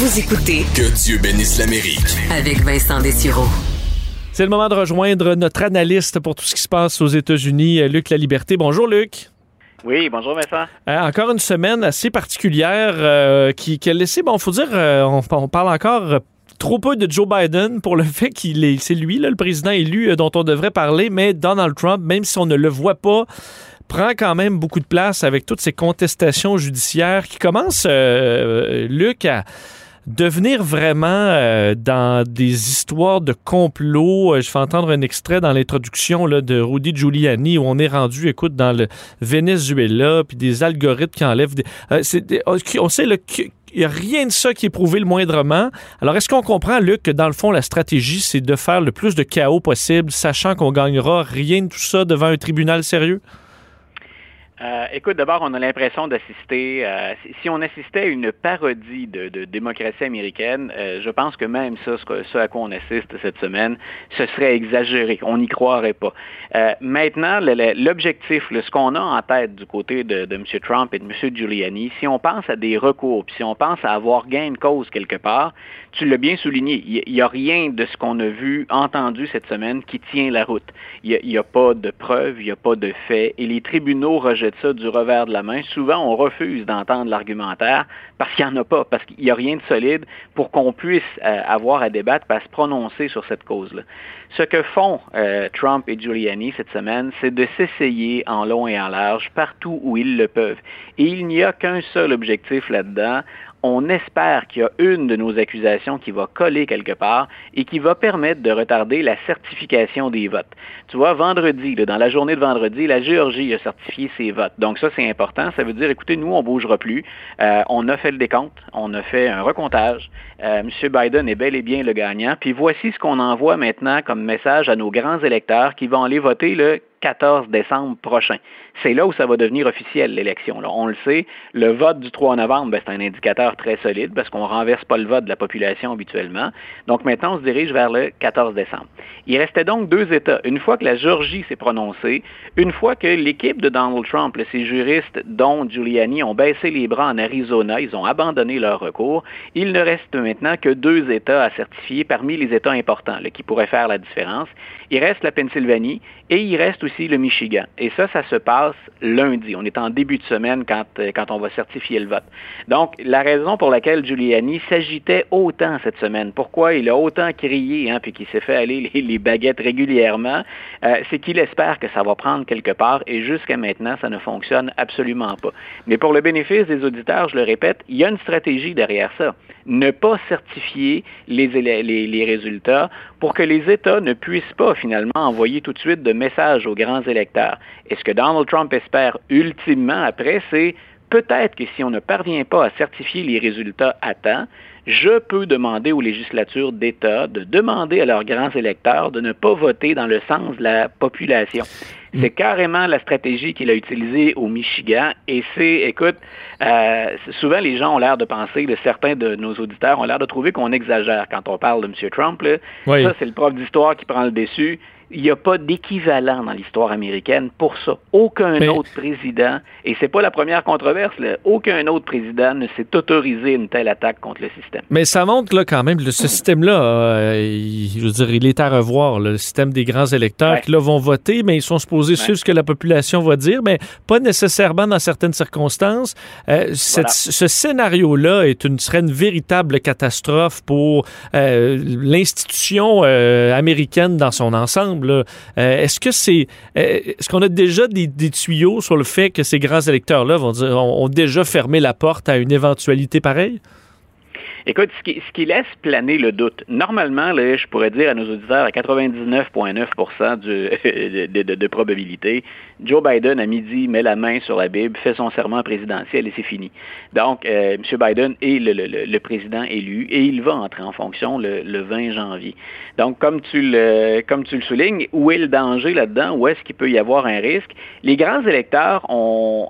Vous écoutez Que Dieu bénisse l'Amérique. avec Vincent Dessureau. C'est le moment de rejoindre notre analyste pour tout ce qui se passe aux États-Unis, euh, Luc La Liberté. Bonjour, Luc. Oui, bonjour Vincent. Euh, encore une semaine assez particulière euh, qui, qui a laissé, bon, faut dire, euh, on, on parle encore euh, trop peu de Joe Biden pour le fait qu'il est, c'est lui, là, le président élu dont on devrait parler, mais Donald Trump, même si on ne le voit pas, prend quand même beaucoup de place avec toutes ces contestations judiciaires qui commencent, euh, Luc, à devenir vraiment euh, dans des histoires de complot. Euh, Je fais entendre un extrait dans l'introduction de Rudy Giuliani où on est rendu, écoute, dans le Venezuela, puis des algorithmes qui enlèvent des... euh, des- on sait qu'il n'y a rien de ça qui est prouvé le moindrement. Alors, est-ce qu'on comprend, Luc, que dans le fond, la stratégie, c'est de faire le plus de chaos possible, sachant qu'on gagnera rien de tout ça devant un tribunal sérieux? Euh, écoute, d'abord, on a l'impression d'assister, euh, si- on assistait à une parodie de, démocratie américaine, euh, je pense que même ça, ce, à quoi on assiste cette semaine, ce serait exagéré. On n'y croirait pas. Maintenant, l'objectif, ce qu'on a en tête du côté de, M. Trump et de M. Giuliani, si on pense à des recours, puis si on pense à avoir gain de cause quelque part, tu l'as bien souligné, il n'y a rien de ce qu'on a vu, entendu cette semaine qui tient la route. Il n'y a, pas de preuves, il n'y a pas de faits, et les tribunaux rejettent du revers de la main. Souvent, on refuse d'entendre l'argumentaire parce qu'il n'y en a pas, parce qu'il n'y a rien de solide pour qu'on puisse euh, avoir à débattre, à se prononcer sur cette cause-là. Ce que font euh, Trump et Giuliani cette semaine, c'est de s'essayer en long et en large partout où ils le peuvent. Et il n'y a qu'un seul objectif là-dedans, on espère qu'il y a une de nos accusations qui va coller quelque part et qui va permettre de retarder la certification des votes. Tu vois, vendredi, dans la journée de vendredi, la Géorgie a certifié ses votes. Donc ça, c'est important. Ça veut dire, écoutez, nous, on bougera plus. Euh, on a fait le décompte, on a fait un recomptage. Euh, M. Biden est bel et bien le gagnant. Puis voici ce qu'on envoie maintenant comme message à nos grands électeurs qui vont aller voter le 14 décembre prochain. C'est là où ça va devenir officiel, l'élection. On le sait, le vote du 3 novembre, ben, c'est un indicateur très solide parce qu'on ne renverse pas le vote de la population habituellement. Donc maintenant, on se dirige vers le 14 décembre. Il restait donc deux États. Une fois que la Géorgie s'est prononcée, une fois que l'équipe de Donald Trump, ses juristes, dont Giuliani, ont baissé les bras en Arizona, ils ont abandonné leur recours, il ne reste maintenant que deux États à certifier parmi les États importants là, qui pourraient faire la différence. Il reste la Pennsylvanie et il reste aussi le Michigan. Et ça, ça se passe lundi. On est en début de semaine quand, euh, quand on va certifier le vote. Donc, la raison pour laquelle Giuliani s'agitait autant cette semaine, pourquoi il a autant crié, hein, puis qu'il s'est fait aller les, les baguettes régulièrement, euh, c'est qu'il espère que ça va prendre quelque part et jusqu'à maintenant, ça ne fonctionne absolument pas. Mais pour le bénéfice des auditeurs, je le répète, il y a une stratégie derrière ça. Ne pas certifier les, résultats pour que les États ne puissent pas finalement envoyer tout de suite de messages aux grands électeurs. Et ce que Donald Trump espère ultimement après, c'est peut-être que si on ne parvient pas à certifier les résultats à temps, je peux demander aux législatures d'État de demander à leurs grands électeurs de ne pas voter dans le sens de la population. C'est carrément la stratégie qu'il a utilisée au Michigan et c'est, écoute, euh, souvent les gens ont l'air de penser, là, certains de nos auditeurs ont l'air de trouver qu'on exagère quand on parle de M. Trump. Là. Oui. Ça, c'est le prof d'histoire qui prend le dessus. Il n'y a pas d'équivalent dans l'histoire américaine pour ça. Aucun Mais- autre président, et c'est pas la première controverse, là, aucun autre président ne s'est autorisé une telle attaque contre le système. Mais ça montre là, quand même, le- ce système-là, euh, il, je veux dire, il est à revoir. là, le système des grands électeurs Ouais. qui là, vont voter, mais ils sont supposés suivre ce que la population va dire, mais pas nécessairement dans certaines circonstances. Euh, cette- Voilà. Ce scénario-là est une, serait une véritable catastrophe pour euh, l'institution américaine dans son ensemble. Euh, est-ce que c'est, euh, est-ce qu'on a déjà des, tuyaux sur le fait que ces grands électeurs-là vont dire, ont, ont déjà fermé la porte à une éventualité pareille? Écoute, ce qui, laisse planer le doute, normalement, je pourrais dire à nos auditeurs à 99,9 du- de, de- de- de probabilité, Joe Biden, à midi, met la main sur la Bible, fait son serment présidentiel et c'est fini. Donc, euh, M. Biden est le, président élu et il va entrer en fonction le, le 20 janvier. Donc, comme tu, le, soulignes, où est le danger là-dedans? Où est-ce qu'il peut y avoir un risque? Les grands électeurs,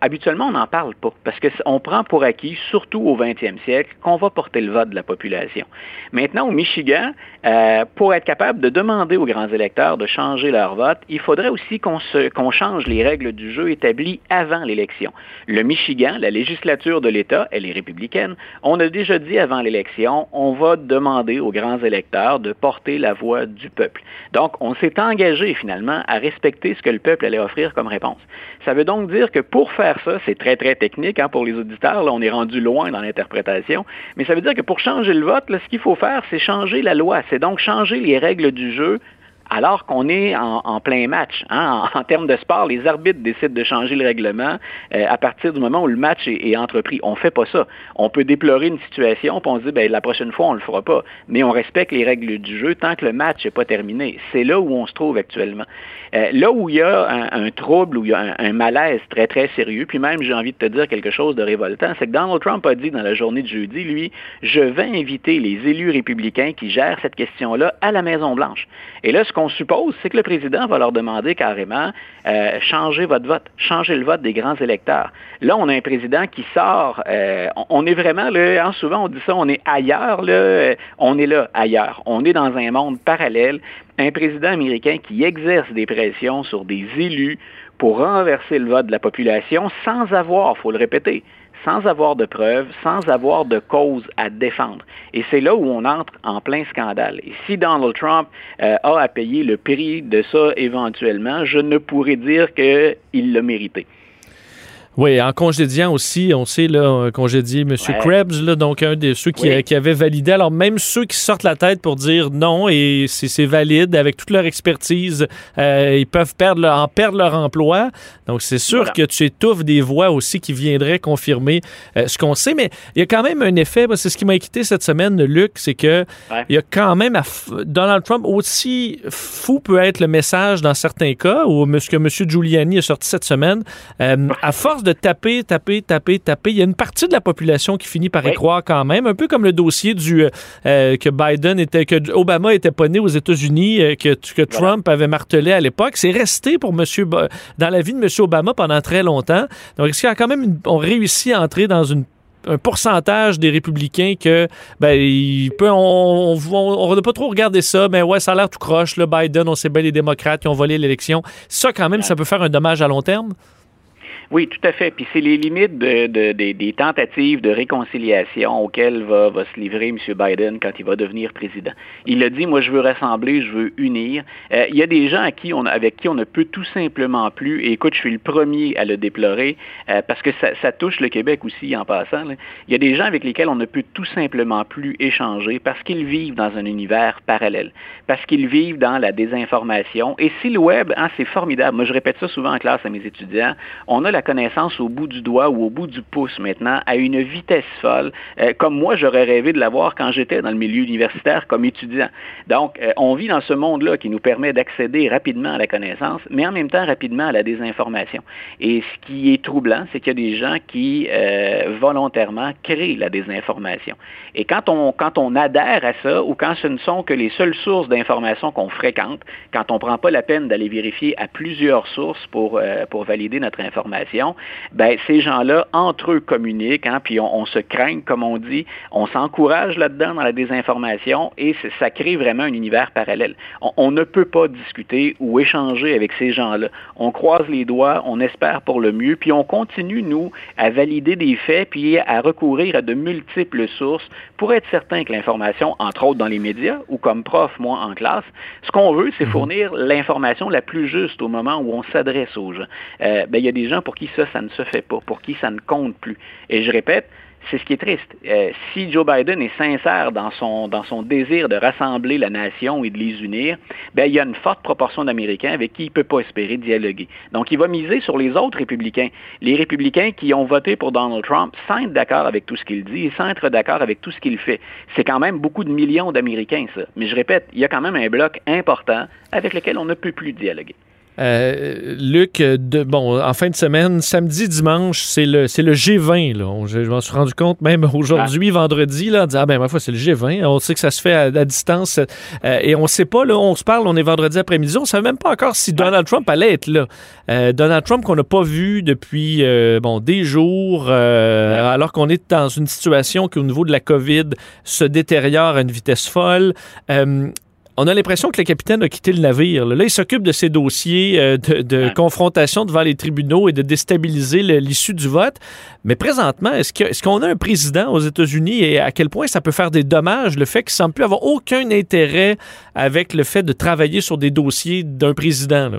habituellement, on n'en parle pas parce qu'on prend pour acquis, surtout au 20e siècle, qu'on va porter le vote de la population. Maintenant, au Michigan, euh, pour être capable de demander aux grands électeurs de changer leur vote, il faudrait aussi qu'on change les les règles du jeu établies avant l'élection. Le Michigan, la législature de l'État, elle est républicaine, on a déjà dit avant l'élection, on va demander aux grands électeurs de porter la voix du peuple. Donc, on s'est engagé finalement à respecter ce que le peuple allait offrir comme réponse. Ça veut donc dire que pour faire ça, c'est très, très technique hein, pour les auditeurs, là, on est rendu loin dans l'interprétation, mais ça veut dire que pour changer le vote, ce qu'il faut faire, c'est changer la loi. C'est donc changer les règles du jeu alors qu'on est en, plein match. Hein. En, termes de sport, les arbitres décident de changer le règlement euh, à partir du moment où le match est, entrepris. On ne fait pas ça. On peut déplorer une situation, puis on se dit, ben, la prochaine fois, on ne le fera pas. Mais on respecte les règles du jeu tant que le match n'est pas terminé. C'est là où on se trouve actuellement. Euh, là où il y a un, trouble, où il y a un, malaise très, très sérieux, puis même, j'ai envie de te dire quelque chose de révoltant, c'est que Donald Trump a dit dans la journée de jeudi, lui, je vais inviter les élus républicains qui gèrent cette question-là à la Maison-Blanche. Et là, qu'on suppose, c'est que le président va leur demander carrément euh, changez votre vote, changez le vote des grands électeurs. Là, on a un président qui sort, euh, on, est vraiment, là, hein, souvent on dit ça, on est ailleurs, euh, on est là, ailleurs. On est dans un monde parallèle. Un président américain qui exerce des pressions sur des élus pour renverser le vote de la population sans avoir, il faut le répéter, sans avoir de preuves, sans avoir de cause à défendre. Et c'est là où on entre en plein scandale. Et si Donald Trump euh, a à payer le prix de ça éventuellement, je ne pourrais dire qu'il l'a mérité. Oui, en congédiant aussi, on sait, là, congédié M. Krebs, là, donc un de ceux qui, qui avait validé. Alors, même ceux qui sortent la tête pour dire non et c'est valide, avec toute leur expertise, euh, ils peuvent perdre en perdre leur emploi. Donc, c'est sûr que tu étouffes des voix aussi qui viendraient confirmer euh, ce qu'on sait. Mais il y a quand même un effet, c'est ce qui m'a inquiété cette semaine, Luc, c'est que il y a quand même, Donald Trump, aussi fou peut être le message dans certains cas, ou ce que M. Giuliani a sorti cette semaine, euh, à force de taper, taper, taper, taper. Il y a une partie de la population qui finit par y croire quand même, un peu comme le dossier du euh, euh, que Biden était, que Obama était pas né aux États-Unis, euh, que, que Trump avait martelé à l'époque. C'est resté pour Monsieur dans la vie de Monsieur Obama pendant très longtemps. Donc, est-ce qu'il y a quand même on réussit à entrer dans une un pourcentage des républicains que ben il peut on on, on, pas trop regarder ça mais ouais ça a l'air tout croche le Biden on sait bien les démocrates qui ont volé l'élection ça quand même ça peut faire un dommage à long terme? Oui, tout à fait. Puis c'est les limites de, des tentatives de réconciliation auxquelles va, se livrer M. Biden quand il va devenir président. Il a dit, moi, je veux rassembler, je veux unir. Euh, il y a des gens avec qui on ne peut tout simplement plus, et écoute, je suis le premier à le déplorer, euh, parce que ça, ça, touche le Québec aussi en passant. Il y a des gens avec lesquels on ne peut tout simplement plus échanger parce qu'ils vivent dans un univers parallèle, parce qu'ils vivent dans la désinformation. Et si le web, hein, c'est formidable. Moi, je répète ça souvent en classe à mes étudiants. On a la connaissance au bout du doigt ou au bout du pouce maintenant à une vitesse folle, euh, comme moi j'aurais rêvé de l'avoir quand j'étais dans le milieu universitaire comme étudiant. Donc, euh, on vit dans ce monde-là qui nous permet d'accéder rapidement à la connaissance, mais en même temps rapidement à la désinformation. Et ce qui est troublant, c'est qu'il y a des gens qui euh, volontairement créent la désinformation. Et quand on, quand on adhère à ça, ou quand ce ne sont que les seules sources d'information qu'on fréquente, quand on ne prend pas la peine d'aller vérifier à plusieurs sources pour, pour valider notre information, ben, ces gens-là, entre eux, communiquent, hein, puis on, se craigne, comme on dit, on s'encourage là-dedans dans la désinformation et ça crée vraiment un univers parallèle. On, ne peut pas discuter ou échanger avec ces gens-là. On croise les doigts, on espère pour le mieux, puis on continue, nous, à valider des faits, puis à recourir à de multiples sources pour être certain que l'information, entre autres dans les médias ou comme prof, moi, en classe, ce qu'on veut, c'est mhm. fournir l'information la plus juste au moment où on s'adresse aux gens. Euh, ben, il y a des gens pour qui ça, ça ne se fait pas, pour qui ça ne compte plus. Et je répète, c'est ce qui est triste. Euh, si Joe Biden est sincère dans son, dans son désir de rassembler la nation et de les unir, ben, il y a une forte proportion d'Américains avec qui il ne peut pas espérer dialoguer. Donc, il va miser sur les autres républicains. Les républicains qui ont voté pour Donald Trump sans être d'accord avec tout ce qu'il dit et sans être d'accord avec tout ce qu'il fait. C'est quand même beaucoup de millions d'Américains, ça. Mais je répète, il y a quand même un bloc important avec lequel on ne peut plus dialoguer. Euh, Luc, de, bon, en fin de semaine, samedi, dimanche, c'est le, c'est le G20. Là. je, m'en suis rendu compte même aujourd'hui, vendredi, là, on dit, ah ben, ma foi, c'est le G20. On sait que ça se fait à, distance. Euh, et on sait pas, là, on se parle, on est vendredi après-midi, on ne savait même pas encore si Donald Trump allait être là. Euh, Donald Trump qu'on n'a pas vu depuis, bon, des jours, alors qu'on est dans une situation qui, au niveau de la COVID, se détériore à une vitesse folle on a l'impression que le capitaine a quitté le navire. Là, il s'occupe de ses dossiers euh, de, confrontation devant les tribunaux et de déstabiliser l'issue du vote. Mais présentement, est-ce qu'on a un président aux États-Unis et à quel point ça peut faire des dommages, le fait qu'il ne semble plus avoir aucun intérêt avec le fait de travailler sur des dossiers d'un président?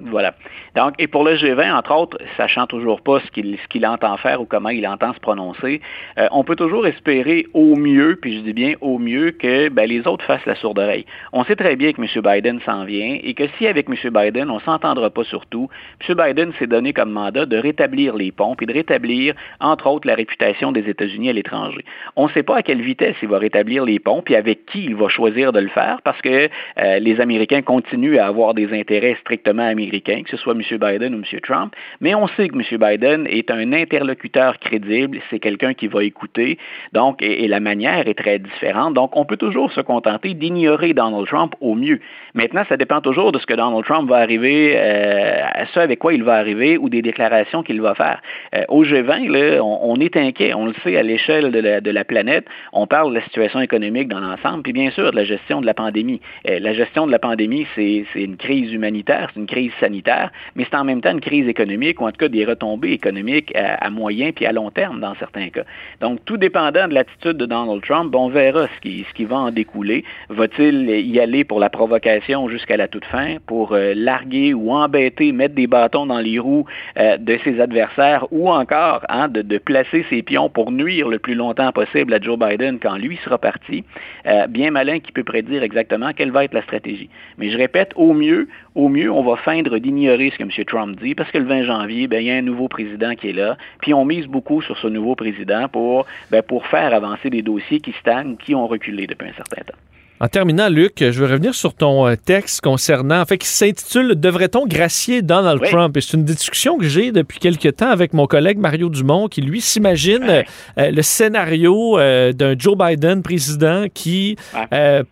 Voilà. Donc, et pour le G20, entre autres, sachant toujours pas ce qu'il entend faire ou comment il entend se prononcer, euh, on peut toujours espérer au mieux, puis je dis bien au mieux, que ben, les autres fassent la sourde oreille. On sait très bien que M. Biden s'en vient et que si avec M. Biden, on s'entendra pas sur tout, M. Biden s'est donné comme mandat de rétablir les ponts et de rétablir, entre autres, la réputation des États-Unis à l'étranger. On ne sait pas à quelle vitesse il va rétablir les ponts, puis avec qui il va choisir de le faire, parce que euh, les Américains continuent à avoir des intérêts strictement américains, que ce soit M. Biden ou M. Trump, mais on sait que M. Biden est un interlocuteur crédible, c'est quelqu'un qui va écouter, donc, et, la manière est très différente. Donc, on peut toujours se contenter d'ignorer Donald Trump au mieux. Maintenant, ça dépend toujours de ce que Donald Trump va arriver, euh, ce avec quoi il va arriver ou des déclarations qu'il va faire. Euh, au G20, là, on, est inquiet, on le sait à l'échelle de la, planète, on parle de la situation économique dans l'ensemble, puis bien sûr de la gestion de la pandémie. Euh, la gestion de la pandémie, c'est une crise humanitaire, c'est une crise sanitaire, mais c'est en même temps une crise économique ou en tout cas des retombées économiques à, moyen puis à long terme dans certains cas. Donc, tout dépendant de l'attitude de Donald Trump, on verra ce qui, ce qui va en découler. Va-t-il y aller pour la provocation jusqu'à la toute fin, pour euh, larguer ou embêter, mettre des bâtons dans les roues euh, de ses adversaires ou encore hein, de, placer ses pions pour nuire le plus longtemps possible à Joe Biden quand lui sera parti? Euh, bien malin qui peut prédire exactement quelle va être la stratégie. Mais je répète, au mieux, au mieux, on va feindre d'ignorer ce que M. Trump dit, parce que le 20 janvier, ben, il y a un nouveau président qui est là, puis on mise beaucoup sur ce nouveau président pour, ben, pour faire avancer des dossiers qui stagnent, qui ont reculé depuis un certain temps. En terminant, Luc, je veux revenir sur ton euh, texte concernant, en fait, qui s'intitule Devrait-on gracier Donald Trump? Et c'est une discussion que j'ai depuis quelque temps avec mon collègue Mario Dumont, qui lui s'imagine euh, le scénario euh, d'un Joe Biden président qui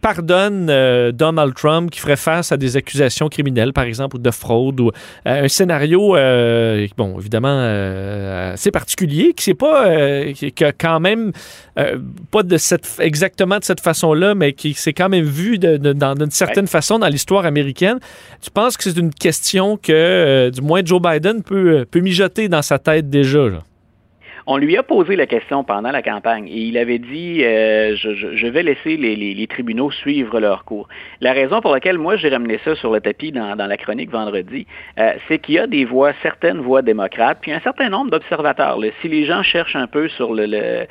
pardonne Donald Trump, qui ferait face à des accusations criminelles, par exemple, ou de fraude, ou un scénario, bon, évidemment, assez particulier, qui c'est pas, qui a quand même pas de cette, exactement de cette façon-là, mais qui s'est quand même vu d'une certaine façon dans l'histoire américaine. Tu penses que c'est une question que, euh, du moins, Joe Biden peut, peut mijoter dans sa tête déjà? On lui a posé la question pendant la campagne et il avait dit euh, je, vais laisser les, tribunaux suivre leur cours. La raison pour laquelle moi j'ai ramené ça sur le tapis dans, la chronique vendredi, euh, c'est qu'il y a des voix, certaines voix démocrates, puis un certain nombre d'observateurs. Si les gens cherchent un peu sur le,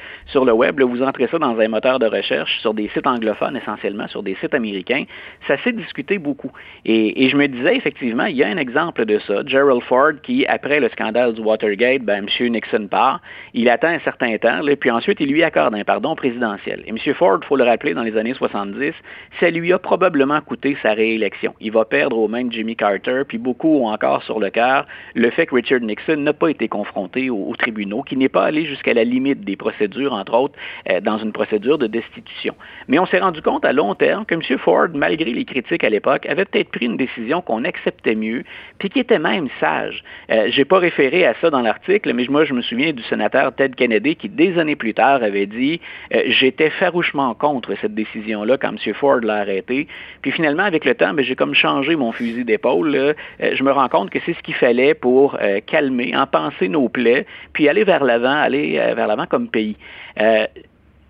web, vous entrez ça dans un moteur de recherche sur des sites anglophones essentiellement, sur des sites américains, ça s'est discuté beaucoup. Et, je me disais effectivement, il y a un exemple de ça. Gerald Ford qui, après le scandale du Watergate, ben, M. Nixon part il attend un certain temps, puis ensuite il lui accorde un pardon présidentiel. Et M. Ford, il faut le rappeler, dans les années 70, ça lui a probablement coûté sa réélection. Il va perdre mains de Jimmy Carter, puis beaucoup ont encore sur le cœur le fait que Richard Nixon n'a pas été confronté aux, tribunaux, qu'il n'est pas allé jusqu'à la limite des procédures, entre autres, euh, dans une procédure de destitution. Mais on s'est rendu compte à long terme que M. Ford, malgré les critiques à l'époque, avait peut-être pris une décision qu'on acceptait mieux, puis qui était même sage. Euh, J'ai pas référé à ça dans l'article, mais moi je me souviens du sénateur Ted Kennedy qui, des années plus tard, avait dit euh, J'étais farouchement contre cette décision-là quand M. Ford l'a arrêté. Puis finalement, avec le temps, ben, j'ai comme changé mon fusil d'épaule. Euh, je me rends compte que c'est ce qu'il fallait pour euh, calmer, en penser nos plaies, puis aller vers l'avant, aller vers l'avant comme pays.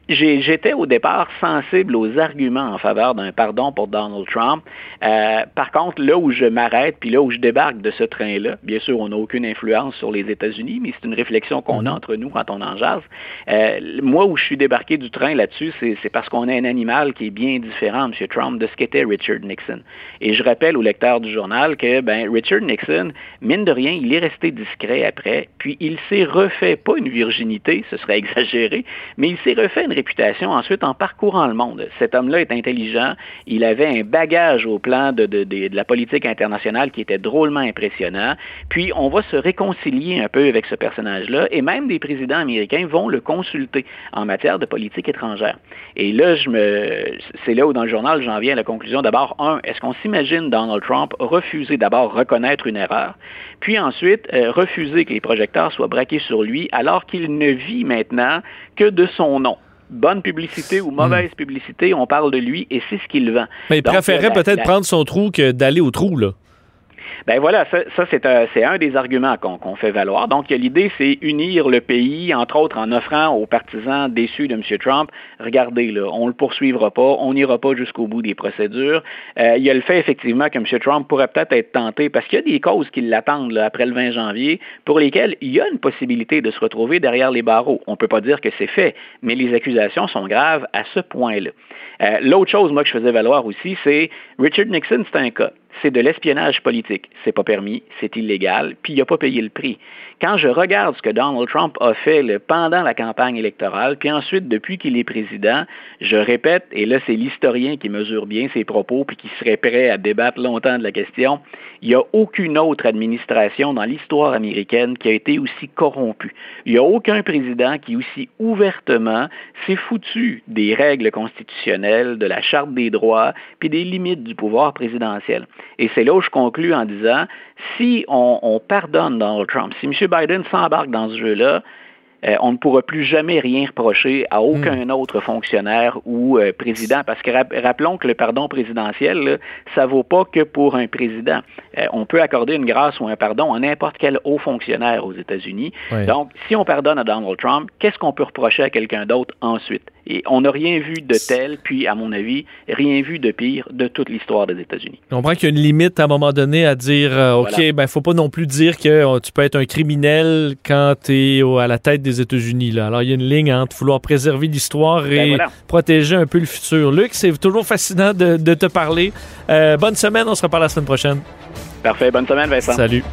J'étais au départ sensible aux arguments en faveur d'un pardon pour Donald Trump. Euh, par contre, là où je m'arrête, puis là où je débarque de ce train-là, bien sûr, on n'a aucune influence sur les États-Unis, mais c'est une réflexion qu'on a entre nous quand on en jase. Euh, moi, où je suis débarqué du train là-dessus, c'est parce qu'on a un animal qui est bien différent, M. Trump, de ce qu'était Richard Nixon. Et je rappelle au lecteur du journal que ben, Richard Nixon, mine de rien, il est resté discret après, puis il s'est refait, pas une virginité, ce serait exagéré, mais il s'est refait une réputation ensuite en parcourant le monde. Cet homme-là est intelligent, il avait un bagage au plan de, la politique internationale qui était drôlement impressionnant, puis on va se réconcilier un peu avec ce personnage-là, et même des présidents américains vont le consulter en matière de politique étrangère. Et là, je me, c'est là où dans le journal, j'en viens à la conclusion. D'abord, un, est-ce qu'on s'imagine Donald Trump refuser d'abord reconnaître une erreur, puis ensuite euh, refuser que les projecteurs soient braqués sur lui alors qu'il ne vit maintenant que de son nom? Bonne publicité ou mauvaise Hmm. publicité, on parle de lui et c'est ce qu'il vend. Mais il Donc, préférait peut-être la- prendre son trou que d'aller au trou, là. Ben voilà, ça, ça, c'est un, un des arguments qu'on fait valoir. Donc, l'idée, c'est unir le pays, entre autres en offrant aux partisans déçus de M. Trump, regardez, là, on ne le poursuivra pas, on n'ira pas jusqu'au bout des procédures. Euh, il y a le fait, effectivement, que M. Trump pourrait peut-être être tenté, parce qu'il y a des causes qui l'attendent après le 20 janvier, pour lesquelles il y a une possibilité de se retrouver derrière les barreaux. On ne peut pas dire que c'est fait, mais les accusations sont graves à ce point-là. Euh, L'autre chose, moi, que je faisais valoir aussi, c'est Richard Nixon, c'est un cas c'est de l'espionnage politique. C'est pas permis, c'est illégal, puis il n'a pas payé le prix. Quand je regarde ce que Donald Trump a fait pendant la campagne électorale, puis ensuite, depuis qu'il est président, je répète, et là, c'est l'historien qui mesure bien ses propos, puis qui serait prêt à débattre longtemps de la question, il n'y a aucune autre administration dans l'histoire américaine qui a été aussi corrompue. Il n'y a aucun président qui aussi ouvertement s'est foutu des règles constitutionnelles, de la Charte des droits, puis des limites du pouvoir présidentiel. Et c'est là où je conclus en disant, si on, on pardonne Donald Trump, si M. Biden s'embarque dans ce jeu-là, euh, on ne pourra plus jamais rien reprocher à aucun autre fonctionnaire ou euh, président, parce que rap- rappelons que le pardon présidentiel, là, ça vaut pas que pour un président. Euh, on peut accorder une grâce ou un pardon à n'importe quel haut fonctionnaire aux États-Unis. Donc, si on pardonne à Donald Trump, qu'est-ce qu'on peut reprocher à quelqu'un d'autre ensuite? Et on n'a rien vu de tel, puis, à mon avis, rien vu de pire de toute l'histoire des États-Unis. On comprend qu'il y a une limite à un moment donné à dire euh, OK, Voilà. ben faut pas non plus dire que euh, tu peux être un criminel quand tu es à la tête des États-Unis. Alors, il y a une ligne entre vouloir préserver l'histoire et Ben voilà. protéger un peu le futur. Luc, c'est toujours fascinant de, de te parler. Euh, bonne semaine, on se reparle la semaine prochaine. Parfait. Bonne semaine, Vincent. Salut.